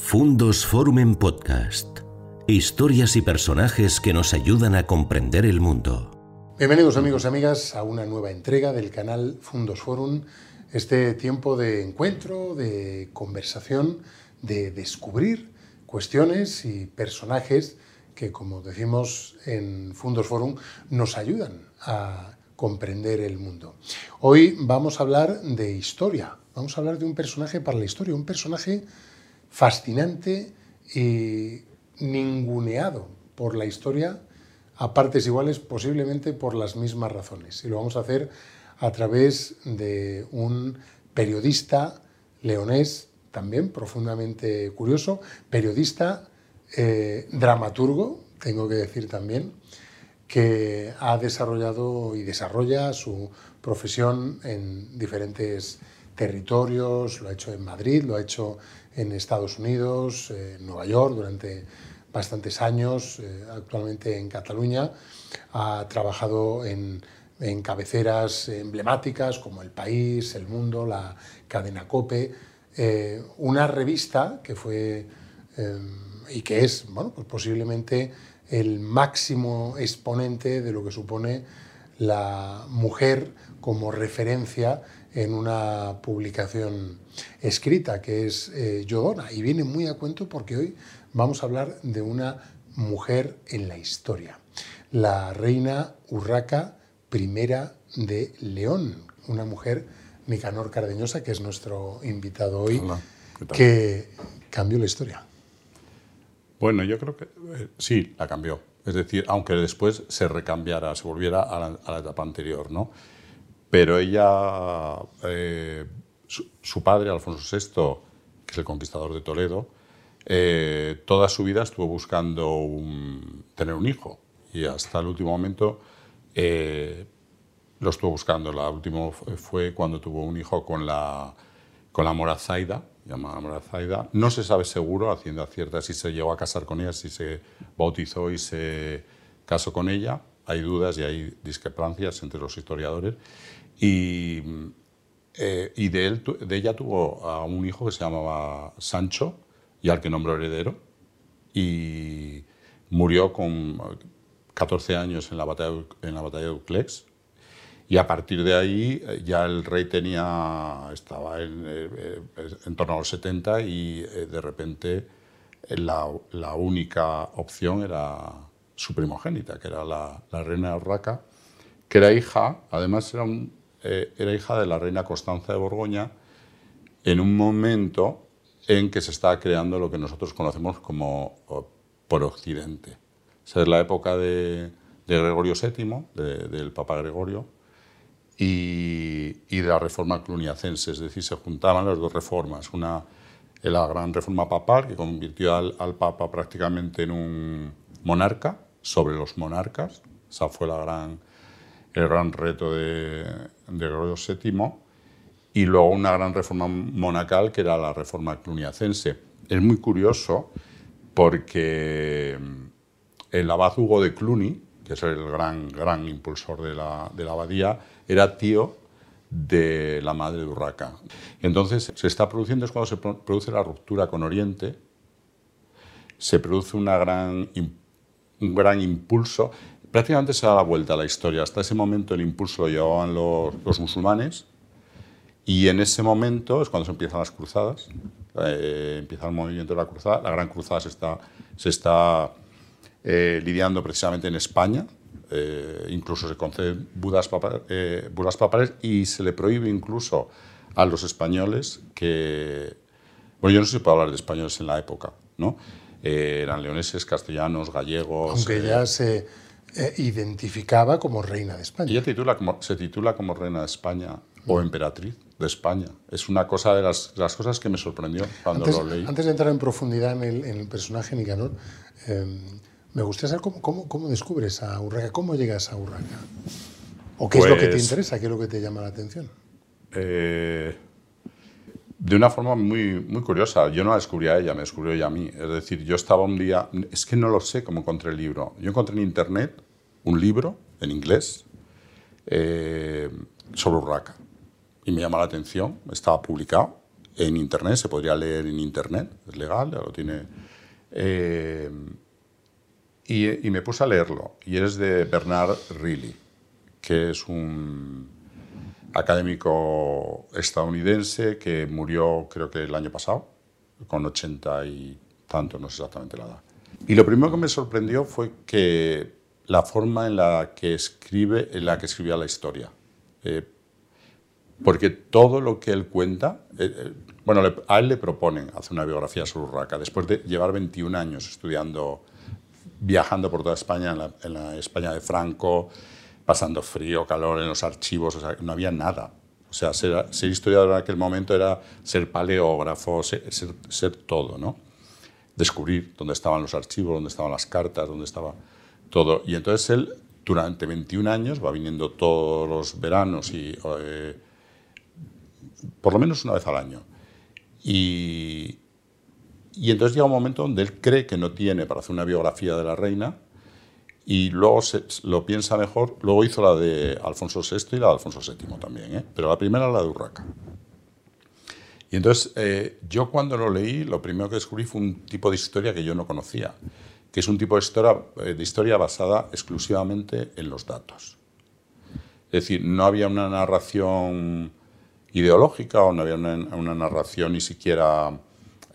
Fundos Forum en Podcast. Historias y personajes que nos ayudan a comprender el mundo. Bienvenidos amigos y amigas a una nueva entrega del canal Fundos Forum. Este tiempo de encuentro, de conversación, de descubrir cuestiones y personajes que, como decimos en Fundos Forum, nos ayudan a comprender el mundo. Hoy vamos a hablar de historia, vamos a hablar de un personaje para la historia, un personaje fascinante y ninguneado por la historia a partes iguales, posiblemente por las mismas razones. Y lo vamos a hacer a través de un periodista leonés, también profundamente curioso, periodista, eh, dramaturgo, tengo que decir también, que ha desarrollado y desarrolla su profesión en diferentes territorios, lo ha hecho en Madrid, lo ha hecho en Estados Unidos, en Nueva York durante bastantes años, eh, actualmente en Cataluña, ha trabajado en, cabeceras emblemáticas como El País, El Mundo, la cadena Cope, eh, una revista que fue eh, y que es bueno, pues posiblemente el máximo exponente de lo que supone la mujer como referencia en una publicación escrita que es eh, Yodona y viene muy a cuento porque hoy vamos a hablar de una mujer en la historia, la reina Urraca I de León, una mujer Nicanor Cardeñosa que es nuestro invitado hoy, que cambió la historia. Bueno, yo creo que eh, sí, la cambió. Es decir, aunque después se recambiara, se volviera a la, a la etapa anterior, ¿no? Pero ella, eh, su, padre, Alfonso VI, que es el conquistador de Toledo, eh, toda su vida estuvo buscando tener un hijo y hasta el último momento eh, lo estuvo buscando. La última fue cuando tuvo un hijo con la, con la Morazaida, llamada Morazaida. No se sabe seguro, haciendo cierta, si se llegó a casar con ella, si se bautizó y se casó con ella. Hay dudas y hay discrepancias entre los historiadores. Y, eh, y de, él, de ella tuvo a un hijo que se llamaba Sancho y al que nombró heredero. Y murió con 14 años en la batalla, en la batalla de Uclex. Y a partir de ahí eh, ya el rey tenía, estaba en, eh, en torno a los 70 y de repente la, la, única opción era su primogénita, que era la, la reina Urraca, que era hija, además era un, eh, era hija de la reina Constanza de Borgoña en un momento en que se estaba creando lo que nosotros conocemos como por Occidente. Esa es la época de, Gregorio VII, del Papa Gregorio, y, de la reforma cluniacense, es decir, se juntaban las dos reformas. Una, la gran reforma papal, que convirtió al Papa prácticamente en un monarca sobre los monarcas, esa fue la gran el gran reto de, de Gregorio VII, y luego una gran reforma monacal que era la reforma cluniacense. Es muy curioso porque el abad Hugo de Cluny, que es el gran, gran impulsor de la, de la abadía, era tío de la madre de Urraca. Entonces, se está produciendo, es cuando se produce la ruptura con Oriente, se produce una gran, un gran impulso prácticamente se da la vuelta a la historia. Hasta ese momento el impulso lo llevaban los, musulmanes y en ese momento es cuando se empiezan las cruzadas, eh, empieza el movimiento de la cruzada. La gran cruzada se está, se está eh, lidiando precisamente en España. Eh, incluso se conceden budas, budas papales y se le prohíbe incluso a los españoles que... Bueno, yo no sé si puedo hablar de españoles en la época, ¿no? eran leoneses, castellanos, gallegos... Aunque ya se eh, identificaba como reina de España. Ella titula como, se titula como reina de España o emperatriz de España. Es una cosa de las, las cosas que me sorprendió cuando antes, lo leí. Antes de entrar en profundidad en el, en el personaje Nicanor, eh, me gustaría saber cómo, cómo, cómo, descubres a Urraca, cómo llegas a Urraca. ¿O qué es lo que te pues interesa, qué es lo que te llama la atención? Eh, de una forma muy, muy curiosa. Yo no la descubrí a ella, me descubrió ella a mí. Es decir, yo estaba un día, es que no lo sé cómo encontré el libro. Yo encontré en internet un libro en inglés eh, sobre Urraca y me llama la atención, estaba publicado en Internet, se podría leer en Internet, es legal, ya lo tiene. Eh, y, y, me puse a leerlo, y es de Bernard Reilly, que es un académico estadounidense que murió creo que el año pasado, con 80 y tanto, no sé exactamente la edad. Y lo primero que me sorprendió fue que la forma en la que escribe, en la que escribía la historia. Eh, porque todo lo que él cuenta, eh, eh, bueno, a él le proponen hacer una biografía sobre Urraca, después de llevar 21 años estudiando, viajando por toda España, en la, en la España de Franco, pasando frío, calor en los archivos, no había nada. O sea, ser, historiador en aquel momento era ser paleógrafo, ser, ser, todo, ¿no? Descubrir dónde estaban los archivos, dónde estaban las cartas, dónde estaba todo. Y entonces él, durante 21 años, va viniendo todos los veranos y eh, por lo menos una vez al año. Y, y entonces llega un momento donde él cree que no tiene para hacer una biografía de la reina y luego se, lo piensa mejor, luego hizo la de Alfonso VI y la de Alfonso VII también, ¿eh? pero la primera la de Urraca. Y entonces eh, yo cuando lo leí, lo primero que descubrí fue un tipo de historia que yo no conocía, que es un tipo de historia, eh, de historia basada exclusivamente en los datos. Es decir, no había una narración ideológica o no había una, una narración ni siquiera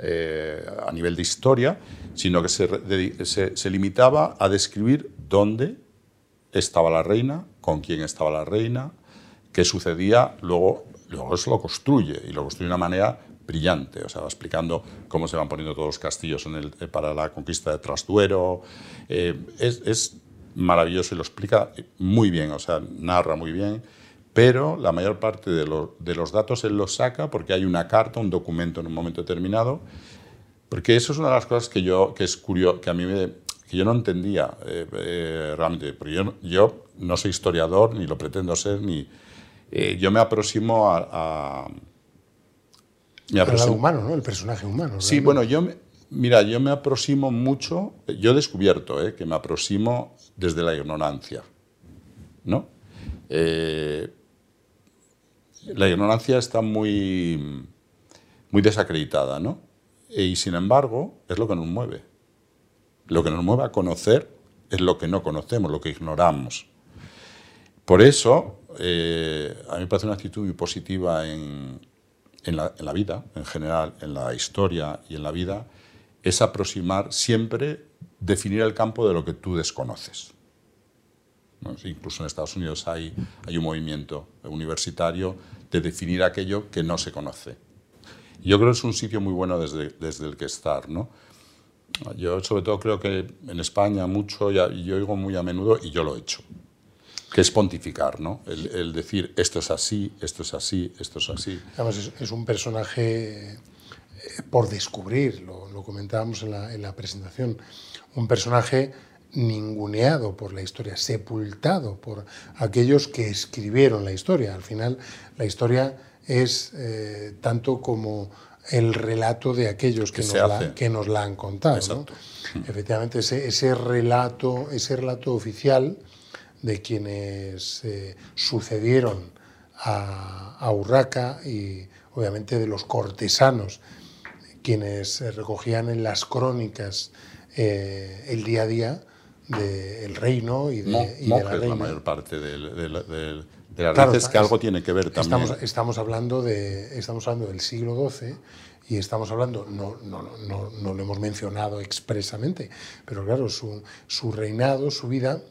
eh, a nivel de historia, sino que se, se, limitaba a describir dónde estaba la reina, con quién estaba la reina, qué sucedía, luego, luego eso lo construye y lo construye de una manera brillante, o sea, va explicando cómo se van poniendo todos los castillos eh, para la conquista de Trastuero. Eh, es, es, maravilloso y lo explica muy bien, o sea, narra muy bien pero la mayor parte de, los datos él los saca porque hay una carta, un documento en un momento determinado, porque eso es una de las cosas que yo, que es curioso, que a mí me, que yo no entendía eh, eh, realmente, porque yo, yo, no soy historiador, ni lo pretendo ser, ni... Eh, yo me aproximo a... a me humano, ¿no? El personaje humano. Sí, bueno, yo... mira, yo me aproximo mucho, yo he descubierto que me aproximo desde la ignorancia, ¿no? La ignorancia está muy, muy desacreditada, ¿no? Y sin embargo, es lo que nos mueve. Lo que nos mueve a conocer es lo que no conocemos, lo que ignoramos. Por eso, eh, a mí me parece una actitud muy positiva en, en, la, en, la, vida, en general, en la historia y en la vida, es aproximar siempre, definir el campo de lo que tú desconoces. Incluso en Estados Unidos hay, hay un movimiento universitario de definir aquello que no se conoce. Yo creo que es un sitio muy bueno desde, desde el que estar. ¿no? Yo sobre todo creo que en España mucho, y yo oigo muy a menudo, y yo lo he hecho, que es pontificar, ¿no? el, decir esto es así, esto es así, esto es así. Además es, es un personaje eh, por descubrir, lo, lo comentábamos en la, en la presentación, un personaje ninguneado por la historia, sepultado por aquellos que escribieron la historia. Al final, la historia es eh, tanto como el relato de aquellos que, nos, la, que nos, la, han contado. Efectivamente, ese, ese, relato, ese relato oficial de quienes eh, sucedieron a, a, Urraca y obviamente de los cortesanos, quienes recogían en las crónicas eh, el día a día, del reino y de, la reina. la mayor parte de, las veces que algo tiene que ver también. Estamos, estamos, hablando de, estamos hablando del siglo XII y estamos hablando, no, no, no, no lo hemos mencionado expresamente, pero claro, su, su reinado, su vida,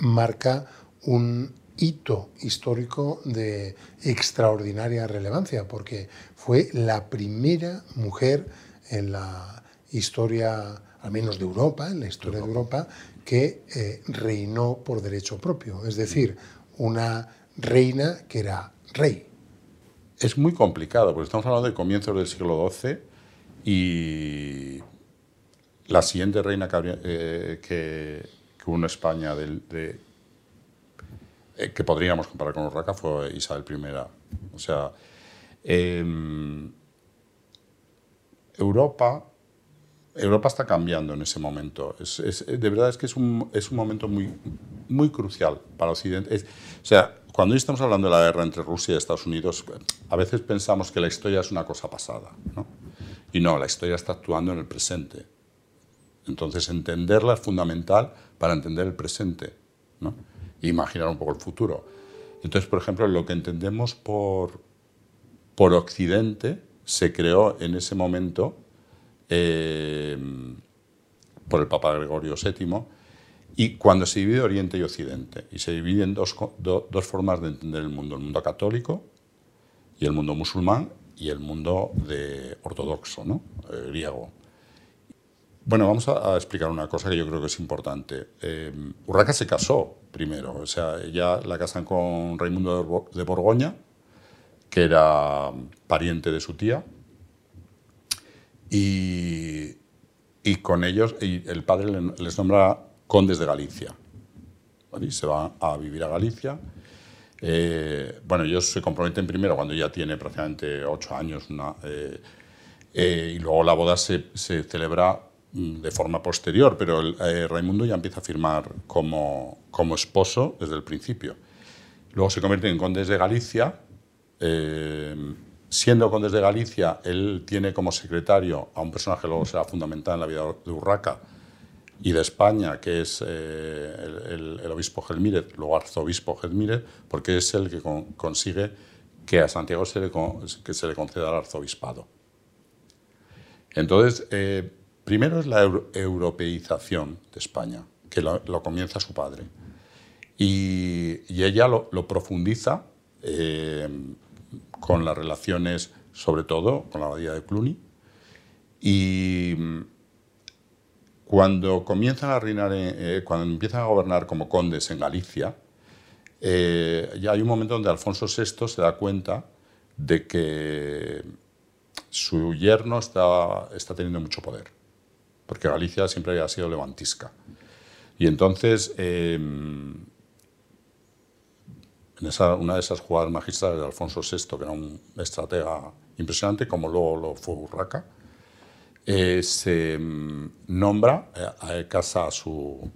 marca un hito histórico de extraordinaria relevancia, porque fue la primera mujer en la historia al menos de Europa, en la historia de Europa, que eh, reinó por derecho propio, es decir, una reina que era rey. Es muy complicado, porque estamos hablando de comienzos del siglo XII y la siguiente reina que, eh, que, hubo en España de, eh, que podríamos comparar con Urraca fue Isabel I. O sea, em, Europa Europa está cambiando en ese momento. Es, de verdad es que es un, es un, momento muy, muy crucial para Occidente. o sea, cuando estamos hablando de la guerra entre Rusia y Estados Unidos, a veces pensamos que la historia es una cosa pasada, ¿no? Y no, la historia está actuando en el presente. Entonces, entenderla es fundamental para entender el presente, ¿no? E imaginar un poco el futuro. Entonces, por ejemplo, lo que entendemos por, por Occidente se creó en ese momento eh, por el Papa Gregorio VII y cuando se divide Oriente y Occidente, y se divide en dos, dos formas de entender el mundo, el mundo católico y el mundo musulmán y el mundo de ortodoxo, ¿no? Eh, griego. Bueno, vamos a, explicar una cosa que yo creo que es importante. Eh, Urraca se casó primero, o sea, ella la casan con Raimundo de Borgoña, que era pariente de su tía, y, y con ellos y el padre les nombra condes de Galicia. Y se va a vivir a Galicia. Eh, bueno, ellos se comprometen primero cuando ya tiene prácticamente ocho años, eh, eh, y luego la boda se, se, celebra mm, de forma posterior, pero el, Raimundo ya empieza a firmar como, como esposo desde el principio. Luego se convierte en condes de Galicia. Siendo condes de Galicia, él tiene como secretario a un personaje que luego será fundamental en la vida de Urraca, y de España, que es eh, el, obispo Gelmírez, luego arzobispo Gelmírez, porque es el que consigue que a Santiago se le, que se le conceda el arzobispado. Entonces, eh, primero es la europeización de España, que lo, comienza su padre. Y, ella lo, profundiza eh, con las relaciones, sobre todo con la abadía de Cluny, y cuando comienzan a reinar, eh, cuando empiezan a gobernar como condes en Galicia, eh, ya hay un momento donde Alfonso VI se da cuenta de que su yerno está, está teniendo mucho poder, porque Galicia siempre había sido levantisca. Y entonces, em, una de esas jugadas magistrales de Alfonso VI, que era un estratega impresionante, como luego lo fue Urraca, eh, se mm, nombra, eh, casa a su,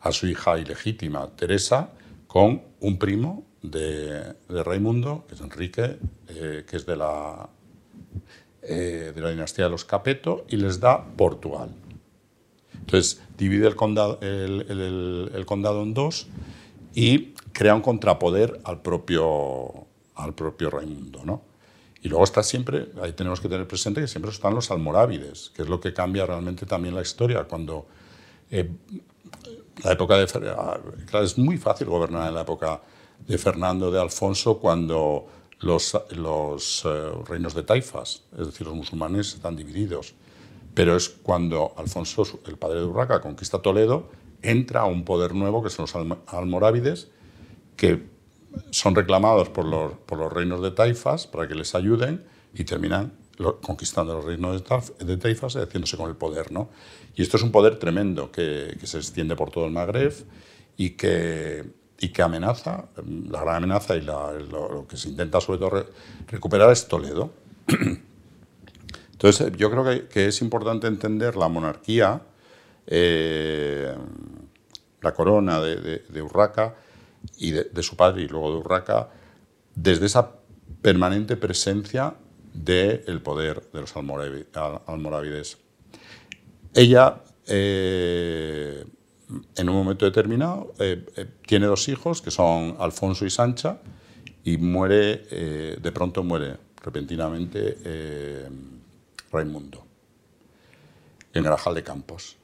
a su hija ilegítima, Teresa, con un primo de, de Raimundo, que es Enrique, eh, que es de la, de la dinastía de los Capeto, y les da Portugal. Entonces divide el condado, el, condado en dos y crea un contrapoder al propio, al propio Raimundo. ¿no? Y luego está siempre, ahí tenemos que tener presente que siempre están los almorávides, que es lo que cambia realmente también la historia. Cuando eh, la época de ah, claro, es muy fácil gobernar en la época de Fernando de Alfonso cuando los, los eh, reinos de taifas, es decir, los musulmanes están divididos. Pero es cuando Alfonso, el padre de Urraca, conquista Toledo, entra un poder nuevo que son los almorávides, que son reclamados por los, reinos de taifas para que les ayuden y terminan conquistando los reinos de taifas y haciéndose con el poder. ¿no? Y esto es un poder tremendo que, se extiende por todo el Magreb y que, amenaza, la gran amenaza y lo, que se intenta sobre todo recuperar es Toledo. Entonces yo creo que, que es importante entender la monarquía, eh, la corona de, de, de Urraca, y de, su padre y luego de Urraca, desde esa permanente presencia del poder de los almorávides. Ella, eh, en un momento determinado, eh, eh, tiene dos hijos, que son Alfonso y Sancha, y muere, de pronto muere repentinamente Raimundo, en Grajal de Campos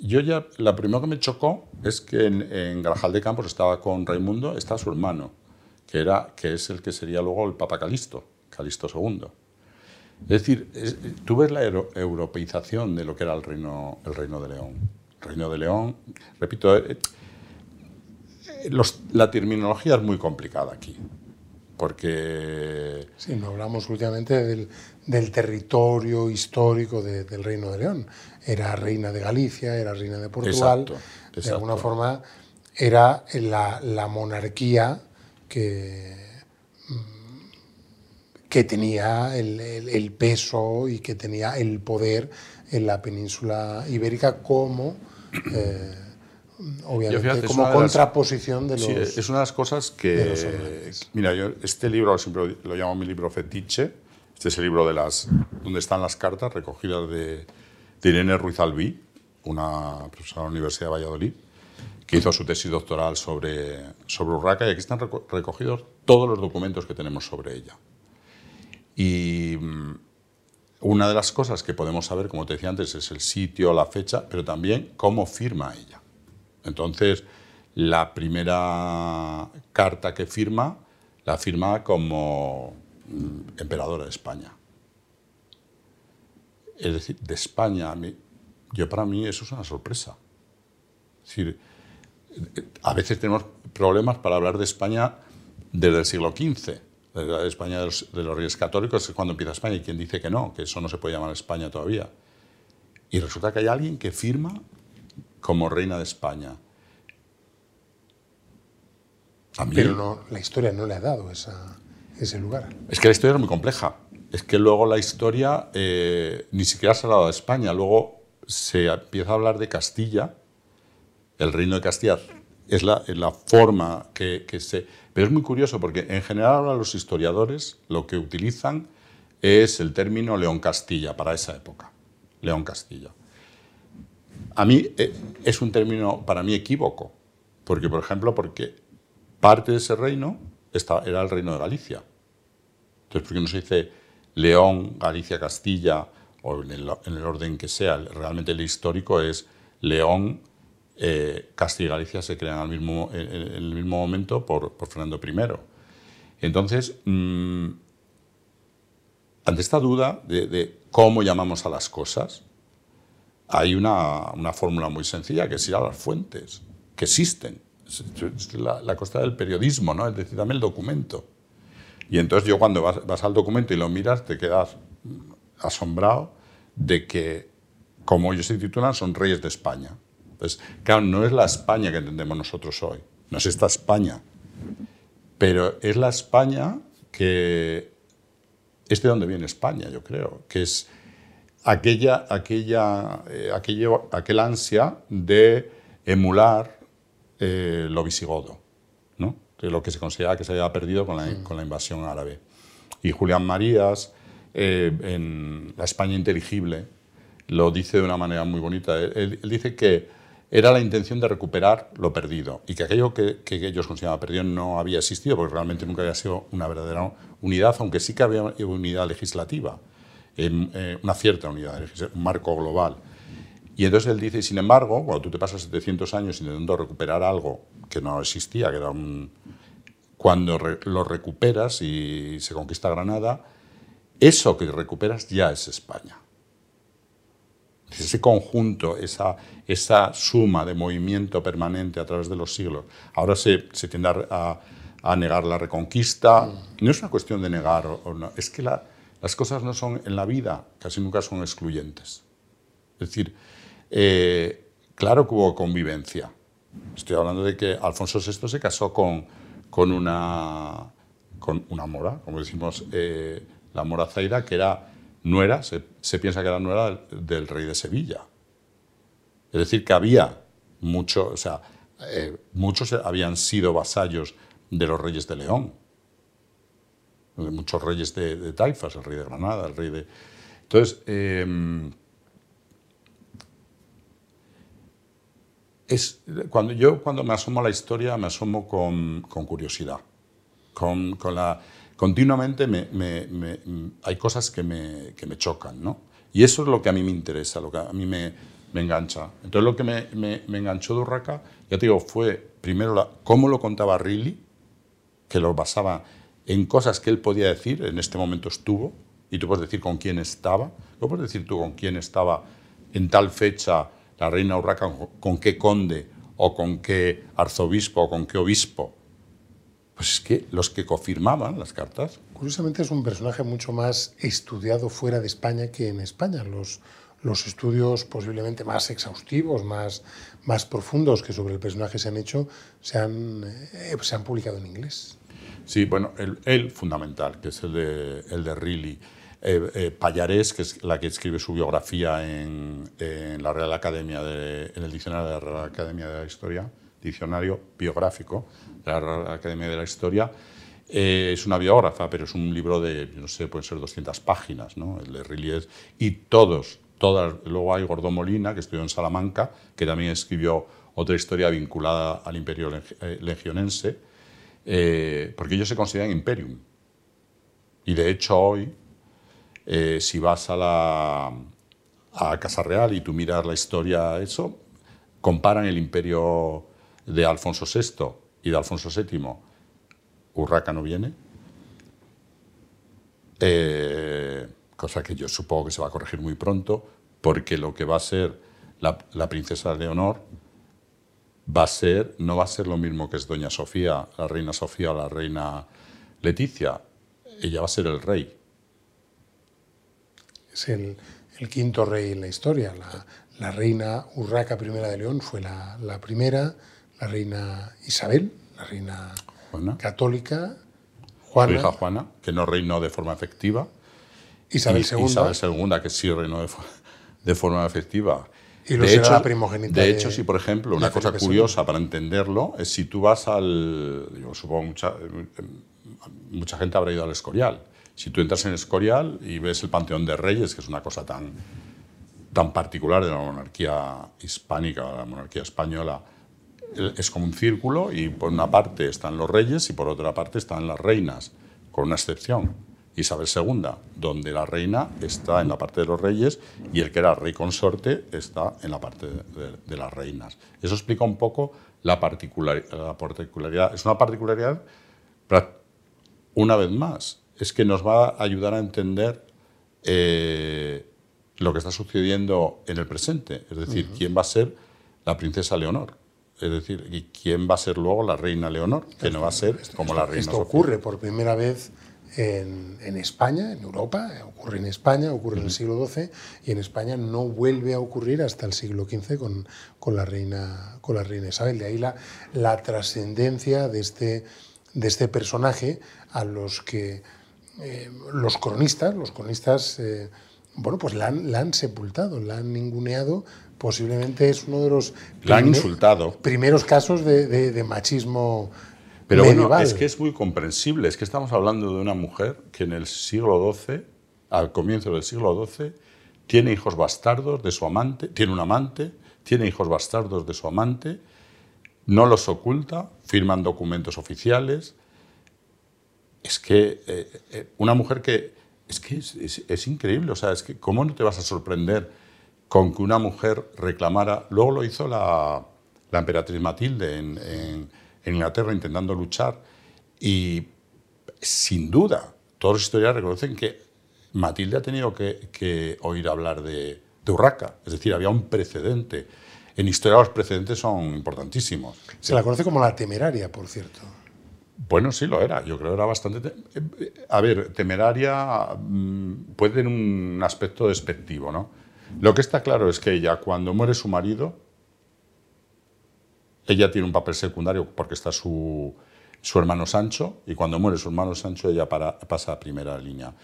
yo ya, la primera que me chocó es que en, Grajal de Campos estaba con Raimundo, está su hermano, que, era, que es el que sería luego el Papa Calisto, Calisto II. Es decir, tú ves la europeización de lo que era el reino, el reino de León. El reino de León, repito, eh, eh, la terminología es muy complicada aquí, porque... Sí, no hablamos últimamente del, del territorio histórico del Reino de León. Era reina de Galicia, era reina de Portugal. De alguna forma era la, monarquía que, mm, que tenía el, peso y que tenía el poder en la península ibérica como eh, obviamente, como contraposición de los. Sí, es una de las cosas que. Mira, yo este libro siempre lo llamo mi libro fetiche. Este es el libro de las, donde están las cartas recogidas de, de Irene Ruiz Albí, una profesora de la Universidad de Valladolid, que hizo su tesis doctoral sobre, sobre Urraca y aquí están recogidos todos los documentos que tenemos sobre ella. Y mm, una de las cosas que podemos saber, como te decía antes, es el sitio, la fecha, pero también cómo firma ella. Entonces, la primera carta que firma, la firma como mm, emperadora de España. Es decir, de España, yo para mí eso es una sorpresa. Es decir, a veces tenemos problemas para hablar de España desde el siglo XV la España de los, Reyes Católicos es cuando empieza España y quien dice que no, que eso no se puede llamar España todavía. Y resulta que hay alguien que firma como reina de España. Pero no, la historia no le ha dado ese lugar. Es que la historia es muy compleja. Es que luego la historia eh, ni siquiera se ha dado a España. Luego se empieza a hablar de Castilla. El reino de Castilla es la, forma que, que se pero es muy curioso porque en general ahora los historiadores lo que utilizan es el término León Castilla para esa época. León Castilla. A mí eh, es un término para mí equívoco, porque por ejemplo, porque parte de ese reino era el reino de Galicia. Entonces, ¿por qué no se dice León, Galicia, Castilla, o en el, en el orden que sea? Realmente el histórico es León, eh, Castilla y Galicia se crean al mismo, en, el mismo momento por, Fernando I. Entonces, mm, ante esta duda de, cómo llamamos a las cosas, hay una, fórmula muy sencilla que es ir a las fuentes, que existen. Es la, la costa del periodismo, ¿no? es decir, dame el documento. Y entonces yo cuando vas, al documento y lo miras, te quedas asombrado de que, como ellos se titulan, son reyes de España. Pues, claro, no es la España que entendemos nosotros hoy, no es esta España, pero es la España que es de donde viene España, yo creo, que es aquella, aquella, eh, aquel ansia de emular eh, lo visigodo, ¿no? De lo que se considera que se había perdido con la, invasión árabe. Y Julián Marías, eh, en La España Inteligible, lo dice de una manera muy bonita. él dice que era la intención de recuperar lo perdido y que aquello que, ellos consideraban perdido no había existido porque realmente nunca había sido una verdadera unidad, aunque sí que había unidad legislativa, eh, una cierta unidad, un marco global. Y entonces él dice, sin embargo, cuando tú te pasas 700 años intentando recuperar algo que no existía, que era un... Cuando lo recuperas y se conquista Granada, eso que recuperas ya es España ese conjunto, esa, esa suma de movimiento permanente a través de los siglos. Ahora se, se tiende a, a, negar la reconquista. Mm. No es una cuestión de negar o, no, es que las cosas no son en la vida, casi nunca son excluyentes. Es decir, eh, claro que hubo convivencia. Estoy hablando de que Alfonso VI se casó con, con, una, con una mora, como decimos, eh, la mora Zaira, que era nuera, se, piensa que era nuera del, rey de Sevilla. Es decir, que había mucho, o sea, eh, muchos habían sido vasallos de los reyes de León, de muchos reyes de, Taifas, el rey de Granada, el rey de... Entonces, em, es, cuando yo cuando me asomo a la historia me asomo con, curiosidad, con, la continuamente me, hay cosas que me, que me, chocan, ¿no? Y eso es lo que a mí me interesa, lo que a mí me, engancha. Entonces lo que me, enganchó de ya te digo, fue primero la, cómo lo contaba Riley, que lo basaba en cosas que él podía decir, en este momento estuvo, y tú puedes decir con quién estaba, ¿cómo puedes decir tú con quién estaba en tal fecha la reina Urraca, con qué conde, o con qué arzobispo, o con qué obispo, pues es que los que confirmaban las cartas... Curiosamente es un personaje mucho más estudiado fuera de España que en España. Los, los estudios posiblemente más exhaustivos, más, más profundos que sobre el personaje se han hecho, se han, eh, se han publicado en inglés. Sí, bueno, el, el, fundamental, que es el de, el de Riley. Eh, eh, que es la que escribe su biografía en, la Real Academia, de, en el diccionario de la Real Academia de la Historia, diccionario biográfico de la Real Academia de la Historia, eh, es una biógrafa, pero es un libro de, no sé, pueden ser 200 páginas, ¿no? el de Rillies, y todos, todas, luego hay Gordón Molina, que estudió en Salamanca, que también escribió otra historia vinculada al imperio legionense, porque ellos se consideran imperium. Y de hecho hoy, eh, si vas a la a Casa Real y tú miras la historia, eso, comparan el imperio de Alfonso VI y de Alfonso VII, Urraca no viene, eh, cosa que yo supongo que se va a corregir muy pronto, porque lo que va a ser la, princesa Leonor va a ser, no va a ser lo mismo que es Doña Sofía, la reina Sofía o la reina Leticia, ella va a ser el rey es el, quinto rey en la historia. La, reina Urraca I de León fue la, primera, la reina Isabel, la reina católica, Juana. Su hija Juana, que no reinó de forma efectiva. Isabel II. Isabel II, que sí reinó de, forma efectiva. Y de hecho, la primogénita. De hecho, si por ejemplo, una cosa curiosa para entenderlo es si tú vas al. Yo supongo mucha, mucha gente habrá ido al Escorial. Si tú entras en Escorial y ves el Panteón de Reyes, que es una cosa tan, tan particular de la monarquía hispánica, la monarquía española, es como un círculo y por una parte están los reyes y por otra parte están las reinas, con una excepción. Isabel II, donde la reina está en la parte de los reyes y el que era rey consorte está en la parte de, las reinas. Eso explica un poco la, la particularidad. Es una particularidad, una vez más, es que nos va a ayudar a entender eh, lo que está sucediendo en el presente, es decir, quién va a ser la princesa Leonor. Es decir, y quién va a ser luego la reina Leonor, que no va a ser como la reina. Esto ocurre por primera vez en, España, en Europa, ocurre en España, ocurre en el siglo XII y en España no vuelve a ocurrir hasta el siglo XV con, con, la, reina, con la reina Isabel. De ahí la, la trascendencia de este, de este personaje a los que eh, los cronistas, los cronistas, eh, bueno, pues la han, sepultado, la han ninguneado. Posiblemente es uno de los insultado. primeros casos de, machismo. Pero bueno, es que es muy comprensible. Es que estamos hablando de una mujer que en el siglo XII, al comienzo del siglo XII, tiene hijos bastardos de su amante, tiene un amante, tiene hijos bastardos de su amante, no los oculta, firman documentos oficiales, es que eh, eh, una mujer que es que es, increíble, o sea, es que cómo no te vas a sorprender con que una mujer reclamara, luego lo hizo la, emperatriz Matilde en, Inglaterra intentando luchar y sin duda todos los historiadores reconocen que Matilde ha tenido que, oír hablar de, de, Urraca, es decir, había un precedente. En historia los precedentes son importantísimos. Se la conoce como la temeraria, por cierto. Bueno, sí lo era. Yo creo que era bastante. Eh, a ver, temeraria mm, puede tener un aspecto despectivo, ¿no? Lo que está claro es que ella, cuando muere su marido, ella tiene un papel secundario porque está su, su hermano Sancho, y cuando muere su hermano Sancho, ella pasa a primera línea.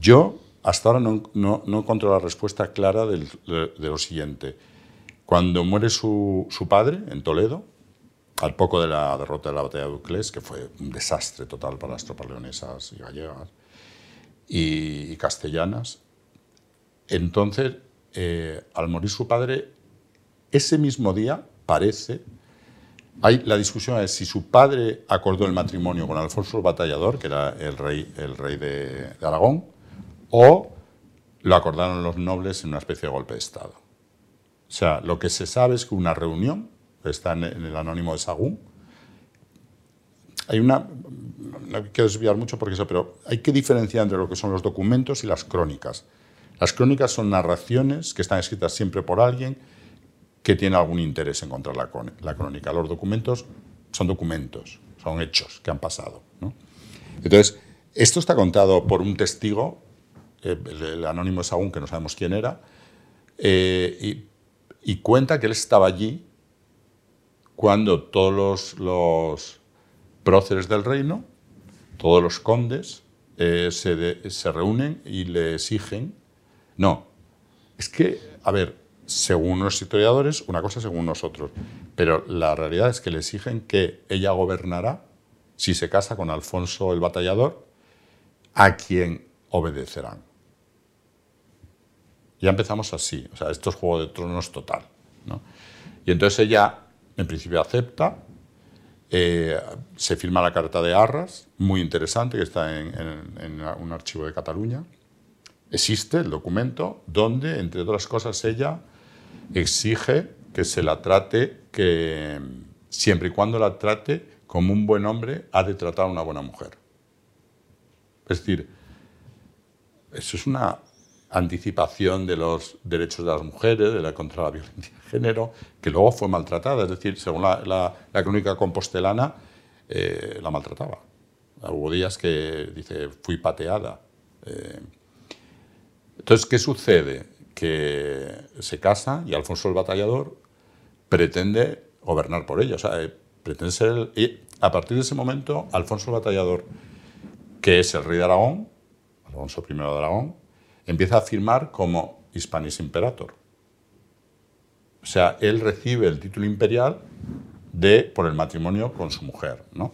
Yo, hasta ahora, no, no, no encuentro la respuesta clara de, de, lo siguiente. Cuando muere su, su padre en Toledo, al poco de la derrota de la batalla de Uclés, que fue un desastre total para las tropas leonesas y gallegas y, castellanas, entonces, eh, al morir su padre, ese mismo día parece, hay, la discusión es si su padre acordó el matrimonio con Alfonso el Batallador, que era el rey, el rey de, de Aragón, o lo acordaron los nobles en una especie de golpe de Estado. O sea, lo que se sabe es que una reunión está en, el anónimo de Sagún. Hay una, no que desviar mucho porque eso, pero hay que diferenciar entre lo que son los documentos y las crónicas. Las crónicas son narraciones que están escritas siempre por alguien que tiene algún interés en contar la, la crónica. Los documentos son documentos, son hechos que han pasado. Entonces, esto está contado por un testigo, eh, el, anónimo de Sagún, que no sabemos quién era, eh, y cuenta que él estaba allí cuando todos los, próceres del reino, todos los condes, eh, se, reúnen y le exigen. No, es que, a ver, según los historiadores, una cosa según nosotros, pero la realidad es que le exigen que ella gobernará si se casa con Alfonso el Batallador, a quien obedecerán. Ya empezamos así, o sea, esto es Juego de Tronos total. ¿no? Y entonces ella, en principio, acepta, eh, se firma la Carta de Arras, muy interesante, que está en, en un archivo de Cataluña. Existe el documento donde, entre otras cosas, ella exige que se la trate, que siempre y cuando la trate como un buen hombre ha de tratar a una buena mujer. Es decir, eso es una anticipación de los derechos de las mujeres, de la contra la violencia de género, que luego fue maltratada. Es decir, según la, crónica compostelana, eh, la maltrataba. Hubo días que dice, fui pateada. Eh, entonces, ¿qué sucede? Que se casa y Alfonso el Batallador pretende gobernar por ella. O sea, eh, pretende ser... y a partir de ese momento, Alfonso el Batallador, que es el rey de Aragón, Alfonso I de Aragón, empieza a firmar como Hispanis Imperator. O sea, él recibe el título imperial de, por el matrimonio con su mujer. ¿no?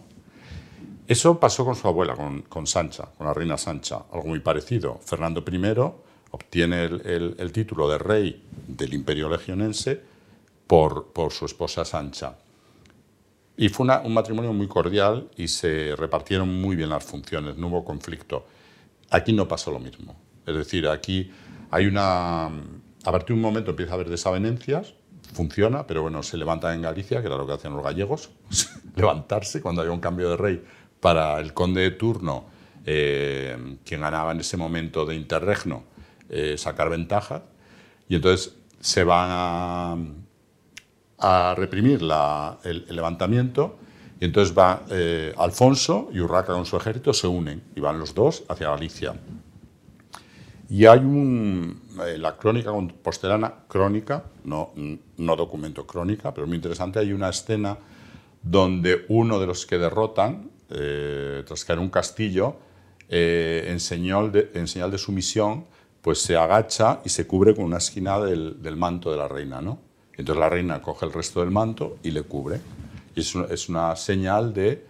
Eso pasó con su abuela, con, Sancha, con la reina Sancha, algo muy parecido. Fernando I obtiene el, título de rey del imperio legionense por, por su esposa Sancha. Y fue un matrimonio muy cordial y se repartieron muy bien las funciones, no hubo conflicto. Aquí no pasó lo mismo. Es decir, aquí hay una... A partir de un momento empieza a haber desavenencias, funciona, pero bueno, se levanta en Galicia, que era lo que hacían los gallegos, levantarse cuando había un cambio de rey para el conde de turno, eh, quien ganaba en ese momento de interregno, eh, sacar ventaja. Y entonces se van a, reprimir el, levantamiento y entonces va eh, Alfonso y Urraca con su ejército se unen y van los dos hacia Galicia. Y hay un, eh, la crónica postelana, crónica, no, no documento crónica, pero muy interesante, hay una escena donde uno de los que derrotan, eh, tras caer un castillo, eh, en, señal de, sumisión, pues se agacha y se cubre con una esquina del, del, manto de la reina, ¿no? Entonces la reina coge el resto del manto y le cubre. Y es una, es una señal de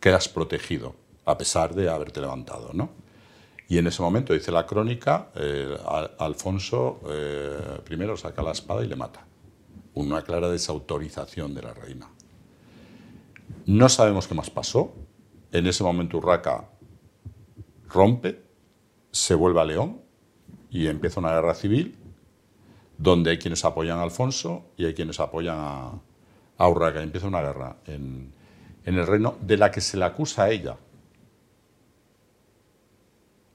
que has protegido, a pesar de haberte levantado, ¿no? Y en ese momento, dice la crónica, eh, Alfonso eh, primero saca la espada y le mata. Una clara desautorización de la reina. No sabemos qué más pasó. En ese momento Urraca rompe, se vuelve a León y empieza una guerra civil donde hay quienes apoyan a Alfonso y hay quienes apoyan a, a Urraca. empieza una guerra en, en el reino de la que se le acusa a ella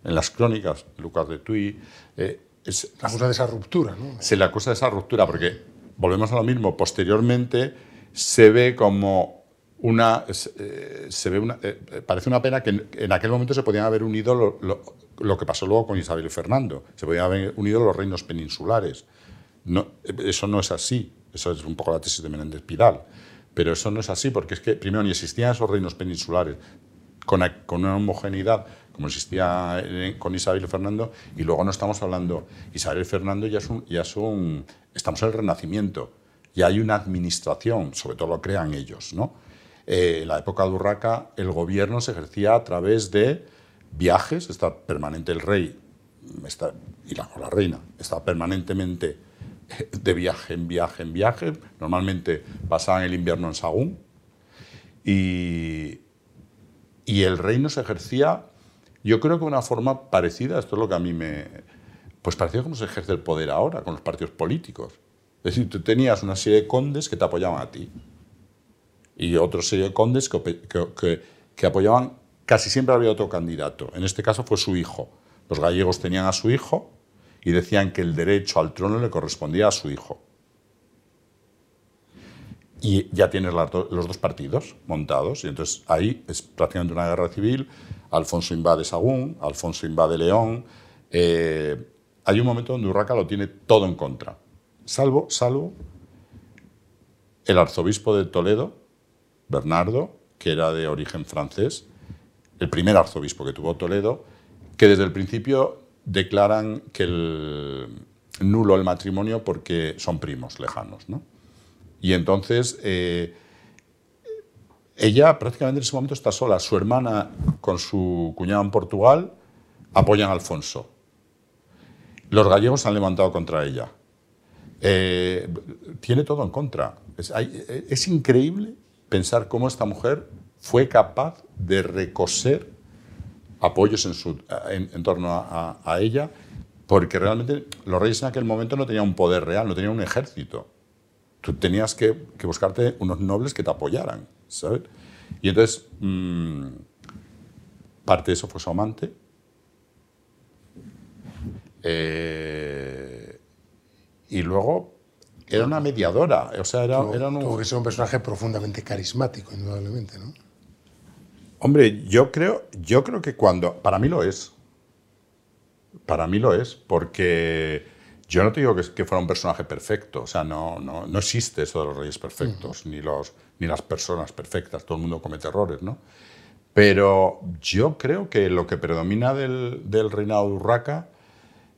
en las crónicas, Lucas de Tuy. Eh, se acusa de esa ruptura, ¿no? Se le acusa de esa ruptura, porque volvemos a lo mismo, posteriormente se ve como una. Eh, se ve una eh, parece una pena que en, aquel momento se podían haber unido lo, que pasó luego con Isabel y Fernando, se podían haber unido los reinos peninsulares. No, eso no es así, eso es un poco la tesis de Menéndez Pidal. Pero eso no es así, porque es que primero ni existían esos reinos peninsulares con, con una homogeneidad como existía con Isabel Fernando, y luego no estamos hablando, Isabel Fernando ya son, ya son, estamos en el Renacimiento, y hay una administración, sobre todo lo crean ellos, ¿no? Eh, en la época de Urraca el gobierno se ejercía a través de viajes, está permanente el rey está, y la, la reina, está permanentemente de viaje en viaje en viaje, normalmente pasaban el invierno en Sagún, y, y el reino se ejercía yo creo que una forma parecida, esto es lo que a mí me... Pues parecía como se ejerce el poder ahora con los partidos políticos. Es decir, tú tenías una serie de condes que te apoyaban a ti y otra serie de condes que, apoyaban, casi siempre había otro candidato. En este caso fue su hijo. Los gallegos tenían a su hijo y decían que el derecho al trono le correspondía a su hijo. Y ya tienes los dos partidos montados, y entonces ahí es prácticamente una guerra civil Alfonso invade Sagún, Alfonso invade León. Eh, hay un momento donde Urraca lo tiene todo en contra, salvo, salvo el arzobispo de Toledo, Bernardo, que era de origen francés, el primer arzobispo que tuvo Toledo, que desde el principio declaran que el nulo el matrimonio porque son primos lejanos, ¿no? Y entonces eh, ella prácticamente en ese momento está sola. Su hermana con su cuñado en Portugal apoyan a Alfonso. Los gallegos se han levantado contra ella. Eh, tiene todo en contra. Es, increíble pensar cómo esta mujer fue capaz de recoser apoyos en, su, en, torno a, a, ella, porque realmente los reyes en aquel momento no tenían un poder real, no tenían un ejército. Tú tenías que, buscarte unos nobles que te apoyaran, ¿sabes? Y entonces, mm, parte de eso fue su amante. Eh, y luego era una mediadora, o sea, era, era un... Tuvo que ser un personaje profundamente carismático, indudablemente, ¿no? Hombre, yo creo, yo creo que cuando... Para mí lo es. Para mí lo es, porque yo no te digo que, que, fuera un personaje perfecto, o sea, no, no, no existe eso de los reyes perfectos, ni, los, ni las personas perfectas, todo el mundo comete errores, ¿no? Pero yo creo que lo que predomina del, del reinado de Urraca,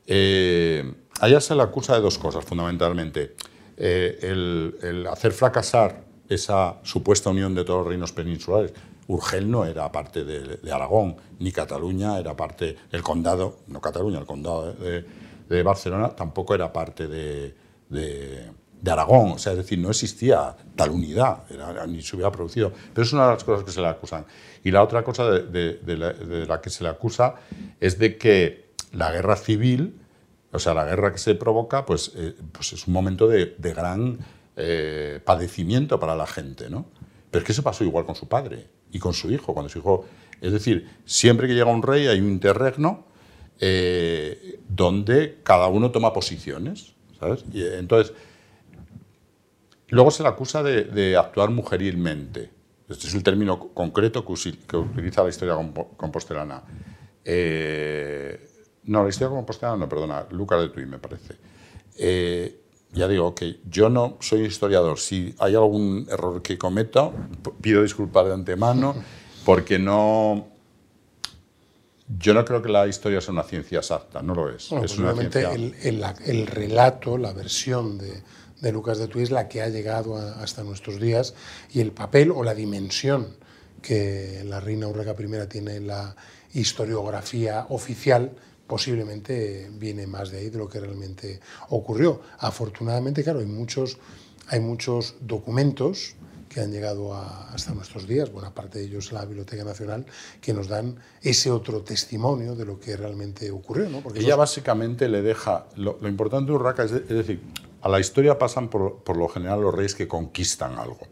eh, a ella se le acusa de dos cosas, fundamentalmente. Eh, el, el, hacer fracasar esa supuesta unión de todos los reinos peninsulares. Urgel no era parte de, de Aragón, ni Cataluña era parte, el condado, no Cataluña, el condado de, de Barcelona tampoco era parte de, de, Aragón, o sea, es decir, no existía tal unidad, ni se hubiera producido. Pero es una de las cosas que se le acusan. Y la otra cosa de, la, que se le acusa es de que la guerra civil, o sea, la guerra que se provoca, pues, eh, pues es un momento de, gran eh, padecimiento para la gente, ¿no? Pero es que eso pasó igual con su padre y con su hijo, cuando su hijo... Es decir, siempre que llega un rey hay un interregno eh, donde cada uno toma posiciones, ¿sabes? Y, entonces, luego se le acusa de, actuar mujerilmente. Este es el término concreto que, utiliza la historia compostelana. Eh, no, la historia compostelana no, perdona, Lucas de Tuy me parece. Eh, ya digo que yo no soy historiador. Si hay algún error que cometo, pido disculpas de antemano, porque no, yo no creo que la historia sea una ciencia exacta, no lo es. es una ciencia... el, el, relato, la versión de, de Lucas de Tuy es la que ha llegado hasta nuestros días y el papel o la dimensión que la reina Urraca I tiene en la historiografía oficial posiblemente viene más de ahí de lo que realmente ocurrió. Afortunadamente, claro, hay muchos, hay muchos documentos que han llegado hasta nuestros días, buena parte de ellos la Biblioteca Nacional, que nos dan ese otro testimonio de lo que realmente ocurrió. ¿no? Porque Ella básicamente le deja, lo, importante de Urraca es, decir, a la historia pasan por, por, lo general los reyes que conquistan algo,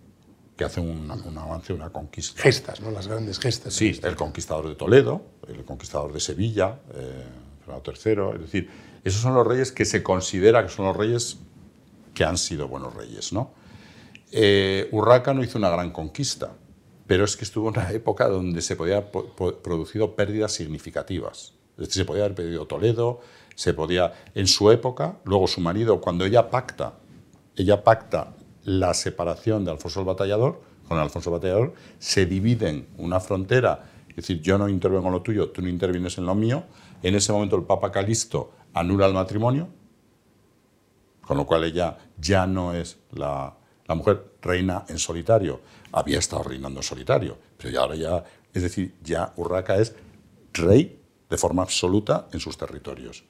que hacen un, un avance, una conquista. Gestas, ¿no? las grandes gestas. Sí, el conquistador de Toledo, el conquistador de Sevilla, eh, Fernando III, es decir, esos son los reyes que se considera que son los reyes que han sido buenos reyes, ¿no? Eh, Urraca no hizo una gran conquista, pero es que estuvo en una época donde se podía haber producido pérdidas significativas. Se podía haber perdido Toledo, se podía... En su época, luego su marido, cuando ella pacta, ella pacta la separación de Alfonso el Batallador, con Alfonso el Batallador, se dividen una frontera, es decir, yo no intervengo en lo tuyo, tú no intervienes en lo mío. En ese momento el Papa Calisto anula el matrimonio, con lo cual ella ya no es la, la mujer reina en solitario. Había estado reinando en solitario, pero ya ahora ya, es decir, ya Urraca es rey de forma absoluta en sus territorios.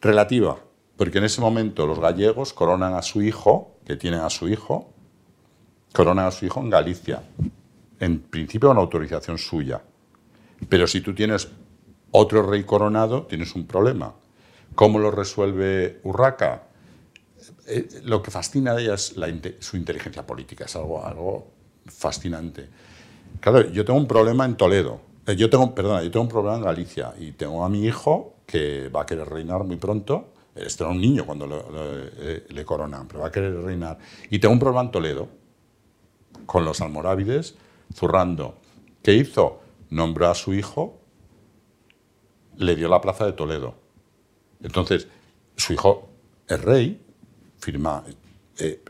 Relativa, porque en ese momento los gallegos coronan a su hijo, que tienen a su hijo, coronan a su hijo en Galicia, en principio con autorización suya. Pero si tú tienes otro rey coronado, tienes un problema. ¿Cómo lo resuelve Urraca? Eh, lo que fascina de ella es su inteligencia política, es algo, algo fascinante. Claro, yo tengo un problema en Toledo, eh, yo tengo, perdona, yo tengo un problema en Galicia y tengo a mi hijo que va a querer reinar muy pronto. Este era un niño cuando eh, le coronan, pero va a querer reinar. Y tengo un problema en Toledo, con los almorávides, zurrando. ¿Qué hizo? Nombró a su hijo, le dio la plaza de Toledo. Entonces, su hijo es rey, firma, eh,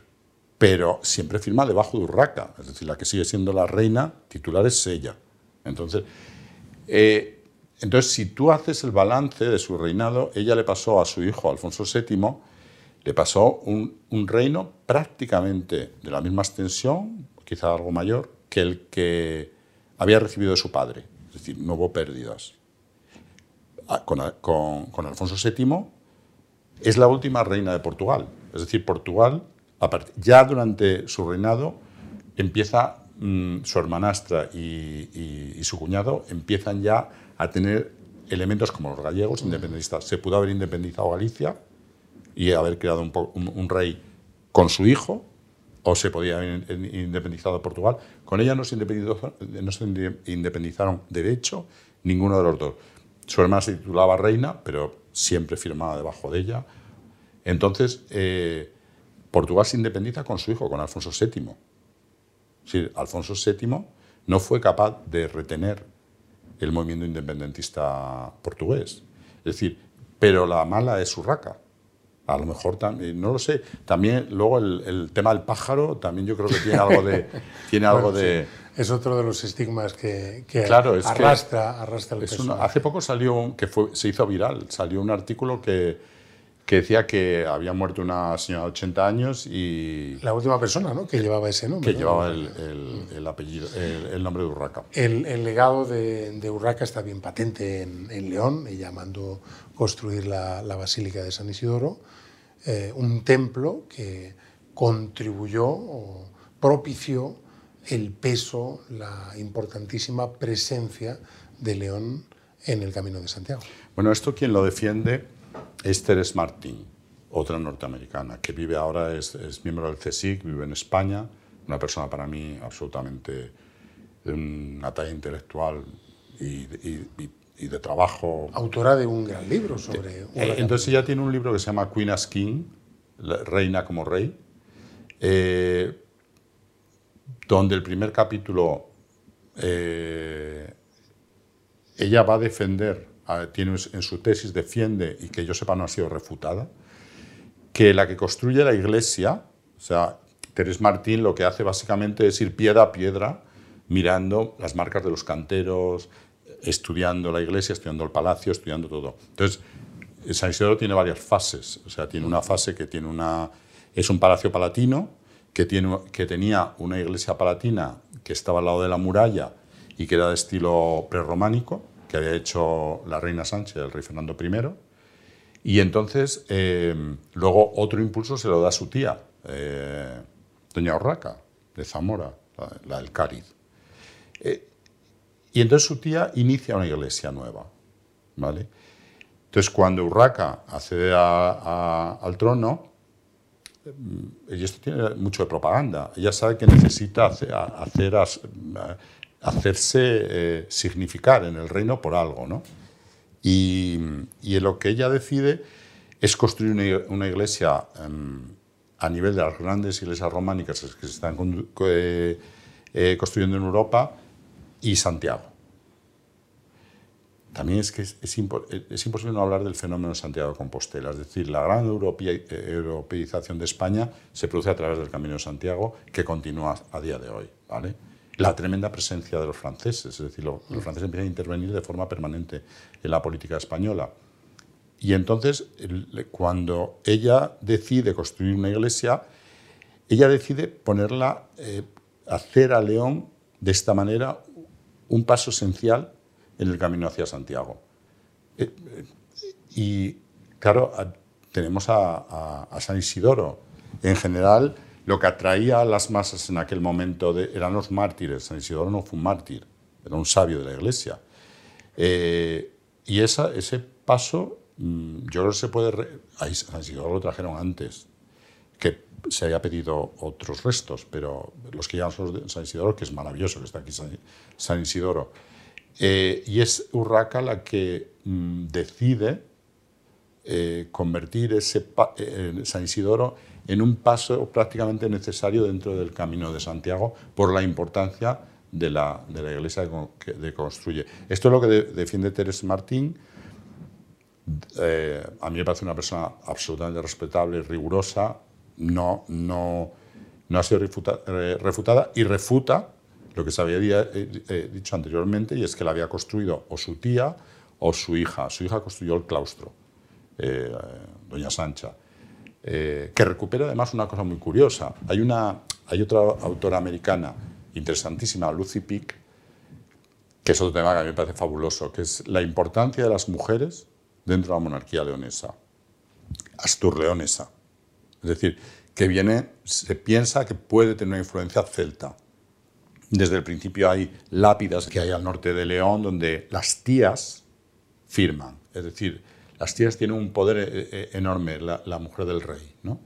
pero siempre firma debajo de Urraca, es decir, la que sigue siendo la reina titular es ella. Entonces, eh, entonces, si tú haces el balance de su reinado, ella le pasó a su hijo Alfonso VII, le pasó un, reino prácticamente de la misma extensión, quizá algo mayor, que el que había recibido de su padre. Es decir, no hubo pérdidas. Ah, con- con Alfonso VII es la última reina de Portugal. Es decir, Portugal, ya durante su reinado, empieza mm, su hermanastra y, y- y su cuñado empiezan ya a tener elementos como los gallegos independentistas. Se pudo haber independizado Galicia y haber creado un, po- un- un rey con su hijo, o se podía haber in- independizado Portugal. Con ella no se, no independizaron, de hecho, ninguno de los dos. Su hermana se titulaba reina, pero siempre firmaba debajo de ella. Entonces, eh, Portugal se independiza con su hijo, con Alfonso VII. Decir, Alfonso VII no fue capaz de retener el movimiento independentista portugués. Es decir, pero la mala es Urraca. A lo mejor también, no lo sé. También luego el, el tema del pájaro también yo creo que tiene algo de, tiene algo Bueno, de, sí, es otro de los estigmas que, que Claro, es que arrastra, arrastra el Es una- hace poco salió, que fue, se hizo viral, salió un artículo que, que decía que había muerto una señora de 80 años y La última persona ¿no? que llevaba ese nombre. que ¿no? llevaba el, el- el apellido, el, el nombre de Urraca. El, legado de, de Urraca está bien patente en, en León. Ella mandó construir la, la Basílica de San Isidoro, eh, un templo que contribuyó o propició el peso, la importantísima presencia de León en el Camino de Santiago. Bueno, esto quien lo defiende es Teres Martín, otra norteamericana, que vive ahora, es, es miembro del CSIC, vive en España, una persona para mí absolutamente de una talla intelectual y, y- y- y de trabajo Autora de un gran libro sobre Eh, Urraca. Entonces ella tiene un libro que se llama Queen as King, Reina como Rey, eh, donde el primer capítulo eh, ella va a defender, tiene en su tesis defiende, y que yo sepa no ha sido refutada, que la que construye la iglesia, o sea, Teres Martín lo que hace básicamente es ir piedra a piedra mirando las marcas de los canteros, estudiando la iglesia, estudiando el palacio, estudiando todo. Entonces, San Isidoro tiene varias fases, o sea, tiene una fase que tiene una, es un palacio palatino, que, tiene, que tenía una iglesia palatina que estaba al lado de la muralla y que era de estilo prerrománico, que había hecho la reina Sánchez, el rey Fernando I, y entonces, eh, luego otro impulso se lo da su tía, eh, doña Urraca, de Zamora, la, la del Cáriz. Eh, y entonces su tía inicia una iglesia nueva, ¿vale? Entonces, cuando Urraca accede a- al trono, mm, y esto tiene mucho de propaganda, ella sabe que necesita hacer, hacer hacerse eh, significar en el reino por algo, ¿no? Y, y lo que ella decide es construir una, iglesia em, a nivel de las grandes iglesias románicas que se están eh, eh, construyendo en Europa y Santiago. También es que es, es impo- es imposible no hablar del fenómeno Santiago de Compostela. Es decir, la gran europei- europeización de España se produce a través del Camino de Santiago, que continúa a día de hoy. ¿vale? La tremenda presencia de los franceses, es decir, lo- los franceses empiezan a intervenir de forma permanente en la política española. Y entonces, cuando ella decide construir una iglesia, ella decide ponerla, eh, hacer a León de esta manera un paso esencial en el camino hacia Santiago. Eh, eh, y claro, tenemos a San Isidoro. En general, lo que atraía a las masas en aquel momento eran los mártires. San Isidoro no fue un mártir, era un sabio de la iglesia. Eh, y ese paso, mm, yo creo que se puede... San Isidoro lo trajeron antes, que se había pedido otros restos, pero los que llevan son San Isidoro, que es maravilloso que está aquí San, Isidoro. Eh, y es Urraca la que mm, decide eh, convertir ese eh, San Isidoro en un paso prácticamente necesario dentro del camino de Santiago por la importancia de la, de la iglesia que, con- que de construye. Esto es lo que de- defiende Teres Martín. Eh, a mí me parece una persona absolutamente respetable, rigurosa, no, no, no ha sido refuta- eh, refutada y refuta lo que se había eh, dicho anteriormente y es que la había construido o su tía o su hija. Su hija construyó el claustro, doña Sancha, eh, que recupera además una cosa muy curiosa. Hay, una, hay otra autora americana interesantísima, Lucy Pick, que es otro tema que a mí me parece fabuloso, que es la importancia de las mujeres dentro de la monarquía leonesa, astur-leonesa. Es decir, que viene, se piensa que puede tener una influencia celta. Desde el principio hay lápidas que hay al norte de León donde las tías firman. Es decir, las tías tienen un poder eh, eh, enorme, la, mujer del rey, ¿no?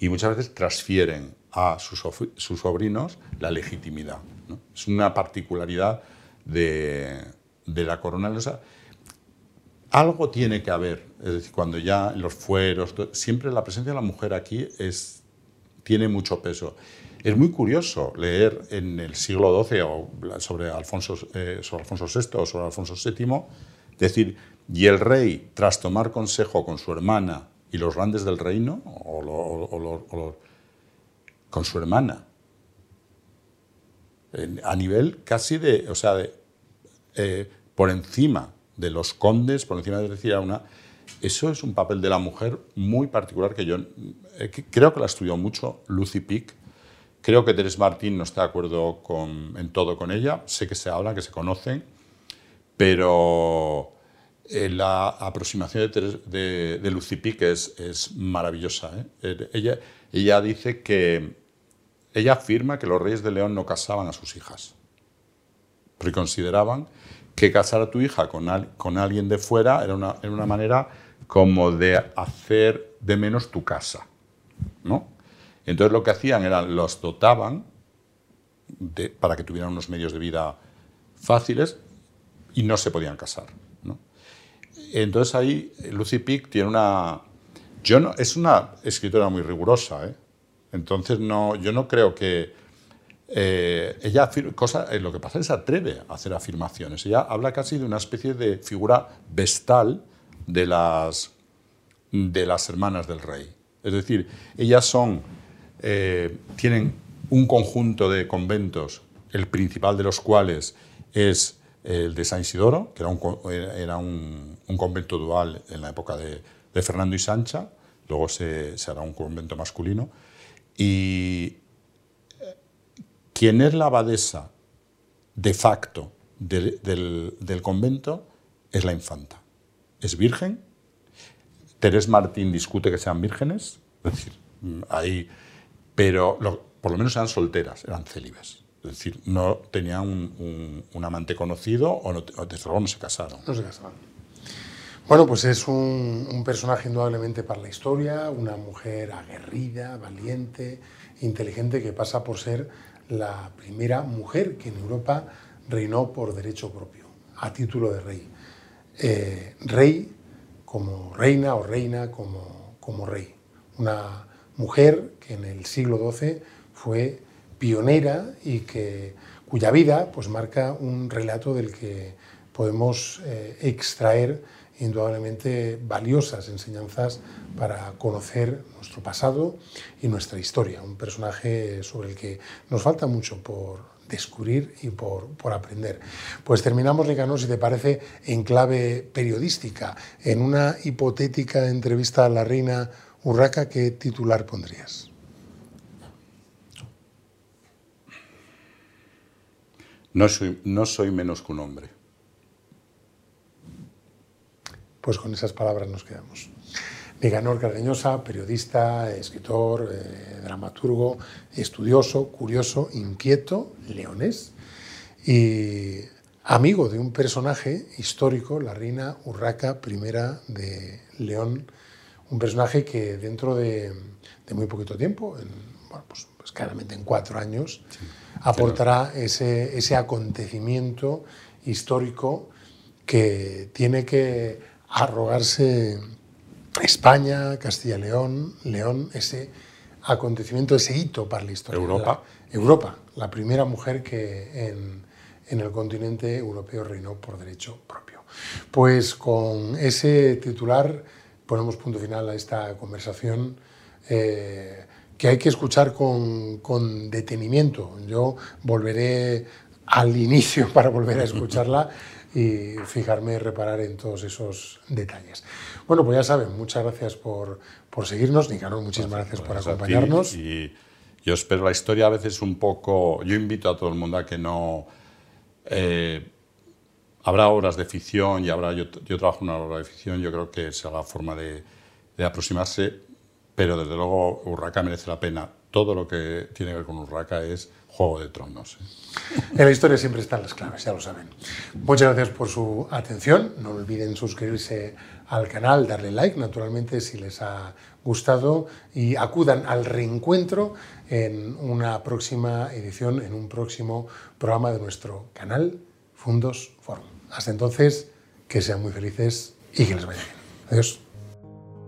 Y muchas veces transfieren a sus, sobrinos la legitimidad. Es una particularidad de, la corona leonesa algo tiene que haber. Es decir, cuando ya los fueros, siempre la presencia de la mujer aquí es, tiene mucho peso. Es muy curioso leer en el siglo XII o sobre Alfonso, eh, sobre Alfonso VI o sobre Alfonso VII, decir, y el rey, tras tomar consejo con su hermana y los grandes del reino, o, con su hermana, a nivel casi de, o sea, de, eh, por encima de los condes, por encima de decir una... Eso es un papel de la mujer muy particular que yo eh, creo que la estudió mucho Lucy Pick. Creo que Teres Martín no está de acuerdo con, en todo con ella. Sé que se habla, que se conocen, pero eh, la aproximación de, de, Lucy Pick es, maravillosa. ¿eh? Ella, ella dice que ella afirma que los reyes de León no casaban a sus hijas, porque consideraban que casar a tu hija con, con alguien de fuera era una, una, manera como de hacer de menos tu casa. ¿no? Entonces lo que hacían era los dotaban de, para que tuvieran unos medios de vida fáciles y no se podían casar. ¿no? Entonces ahí Lucy Pick tiene una... Yo no, es una escritora muy rigurosa, ¿eh? entonces no, yo no creo que eh, ella cosa, eh, lo que pasa es que se atreve a hacer afirmaciones. Ella habla casi de una especie de figura vestal de las, de las hermanas del rey. Es decir, ellas son, eh, tienen un conjunto de conventos, el principal de los cuales es el de San Isidoro, que era un, convento dual en la época de, Fernando y Sancha, luego se, hará un convento masculino, y quien es la abadesa de facto del, convento es la infanta. Es virgen. Terés Martín discute que sean vírgenes, es decir, ahí, pero por lo menos eran solteras, eran célibes. Es decir, no tenían un, amante conocido o, no, desde luego no se casaron. No se casaron. Bueno, pues es un, un, personaje indudablemente para la historia, una mujer aguerrida, valiente, inteligente, que pasa por ser la primera mujer que en Europa reinó por derecho propio, a título de rey. Eh, rey como reina o reina como, como rey. Una mujer que en el siglo XII fue pionera y que, cuya vida pues, marca un relato del que podemos eh, extraer indudablemente valiosas enseñanzas para conocer nuestro pasado y nuestra historia. Un personaje sobre el que nos falta mucho por descubrir y por, por aprender. Pues terminamos, Nicanor, si te parece, en clave periodística. En una hipotética entrevista a la reina Urraca, ¿qué titular pondrías? No soy, no soy menos que un hombre. Pues con esas palabras nos quedamos. Nicanor Cardeñosa, periodista, escritor, eh, dramaturgo, estudioso, curioso, inquieto, leonés y amigo de un personaje histórico, la reina Urraca I de León, un personaje que dentro de, muy poquito tiempo, en, bueno, pues, pues, claramente en cuatro años, aportará ese, ese acontecimiento histórico que tiene que arrogarse España, Castilla León, León, ese acontecimiento, ese hito para la historia. Europa. Europa, la primera mujer que en, el continente europeo reinó por derecho propio. Pues con ese titular ponemos punto final a esta conversación. Eh, que hay que escuchar con, con, detenimiento. Yo volveré al inicio para volver a escucharla y fijarme y reparar en todos esos detalles. Bueno, pues ya saben, muchas gracias por, por seguirnos. Nicanor, muchísimas gracias, por acompañarnos. Y yo espero la historia a veces un poco... Yo invito a todo el mundo a que no... Eh, habrá obras de ficción y habrá... Yo, yo trabajo en una obra de ficción, yo creo que es la forma de, de aproximarse, pero desde luego Urraca merece la pena. Todo lo que tiene que ver con Urraca es Juego de Tronos. ¿eh? En la historia siempre están las claves, ya lo saben. Muchas gracias por su atención. No olviden suscribirse al canal, darle like, naturalmente, si les ha gustado, y acudan al reencuentro en una próxima edición, en un próximo programa de nuestro canal Fundos Forum. Hasta entonces, que sean muy felices y que les vaya bien. Adiós.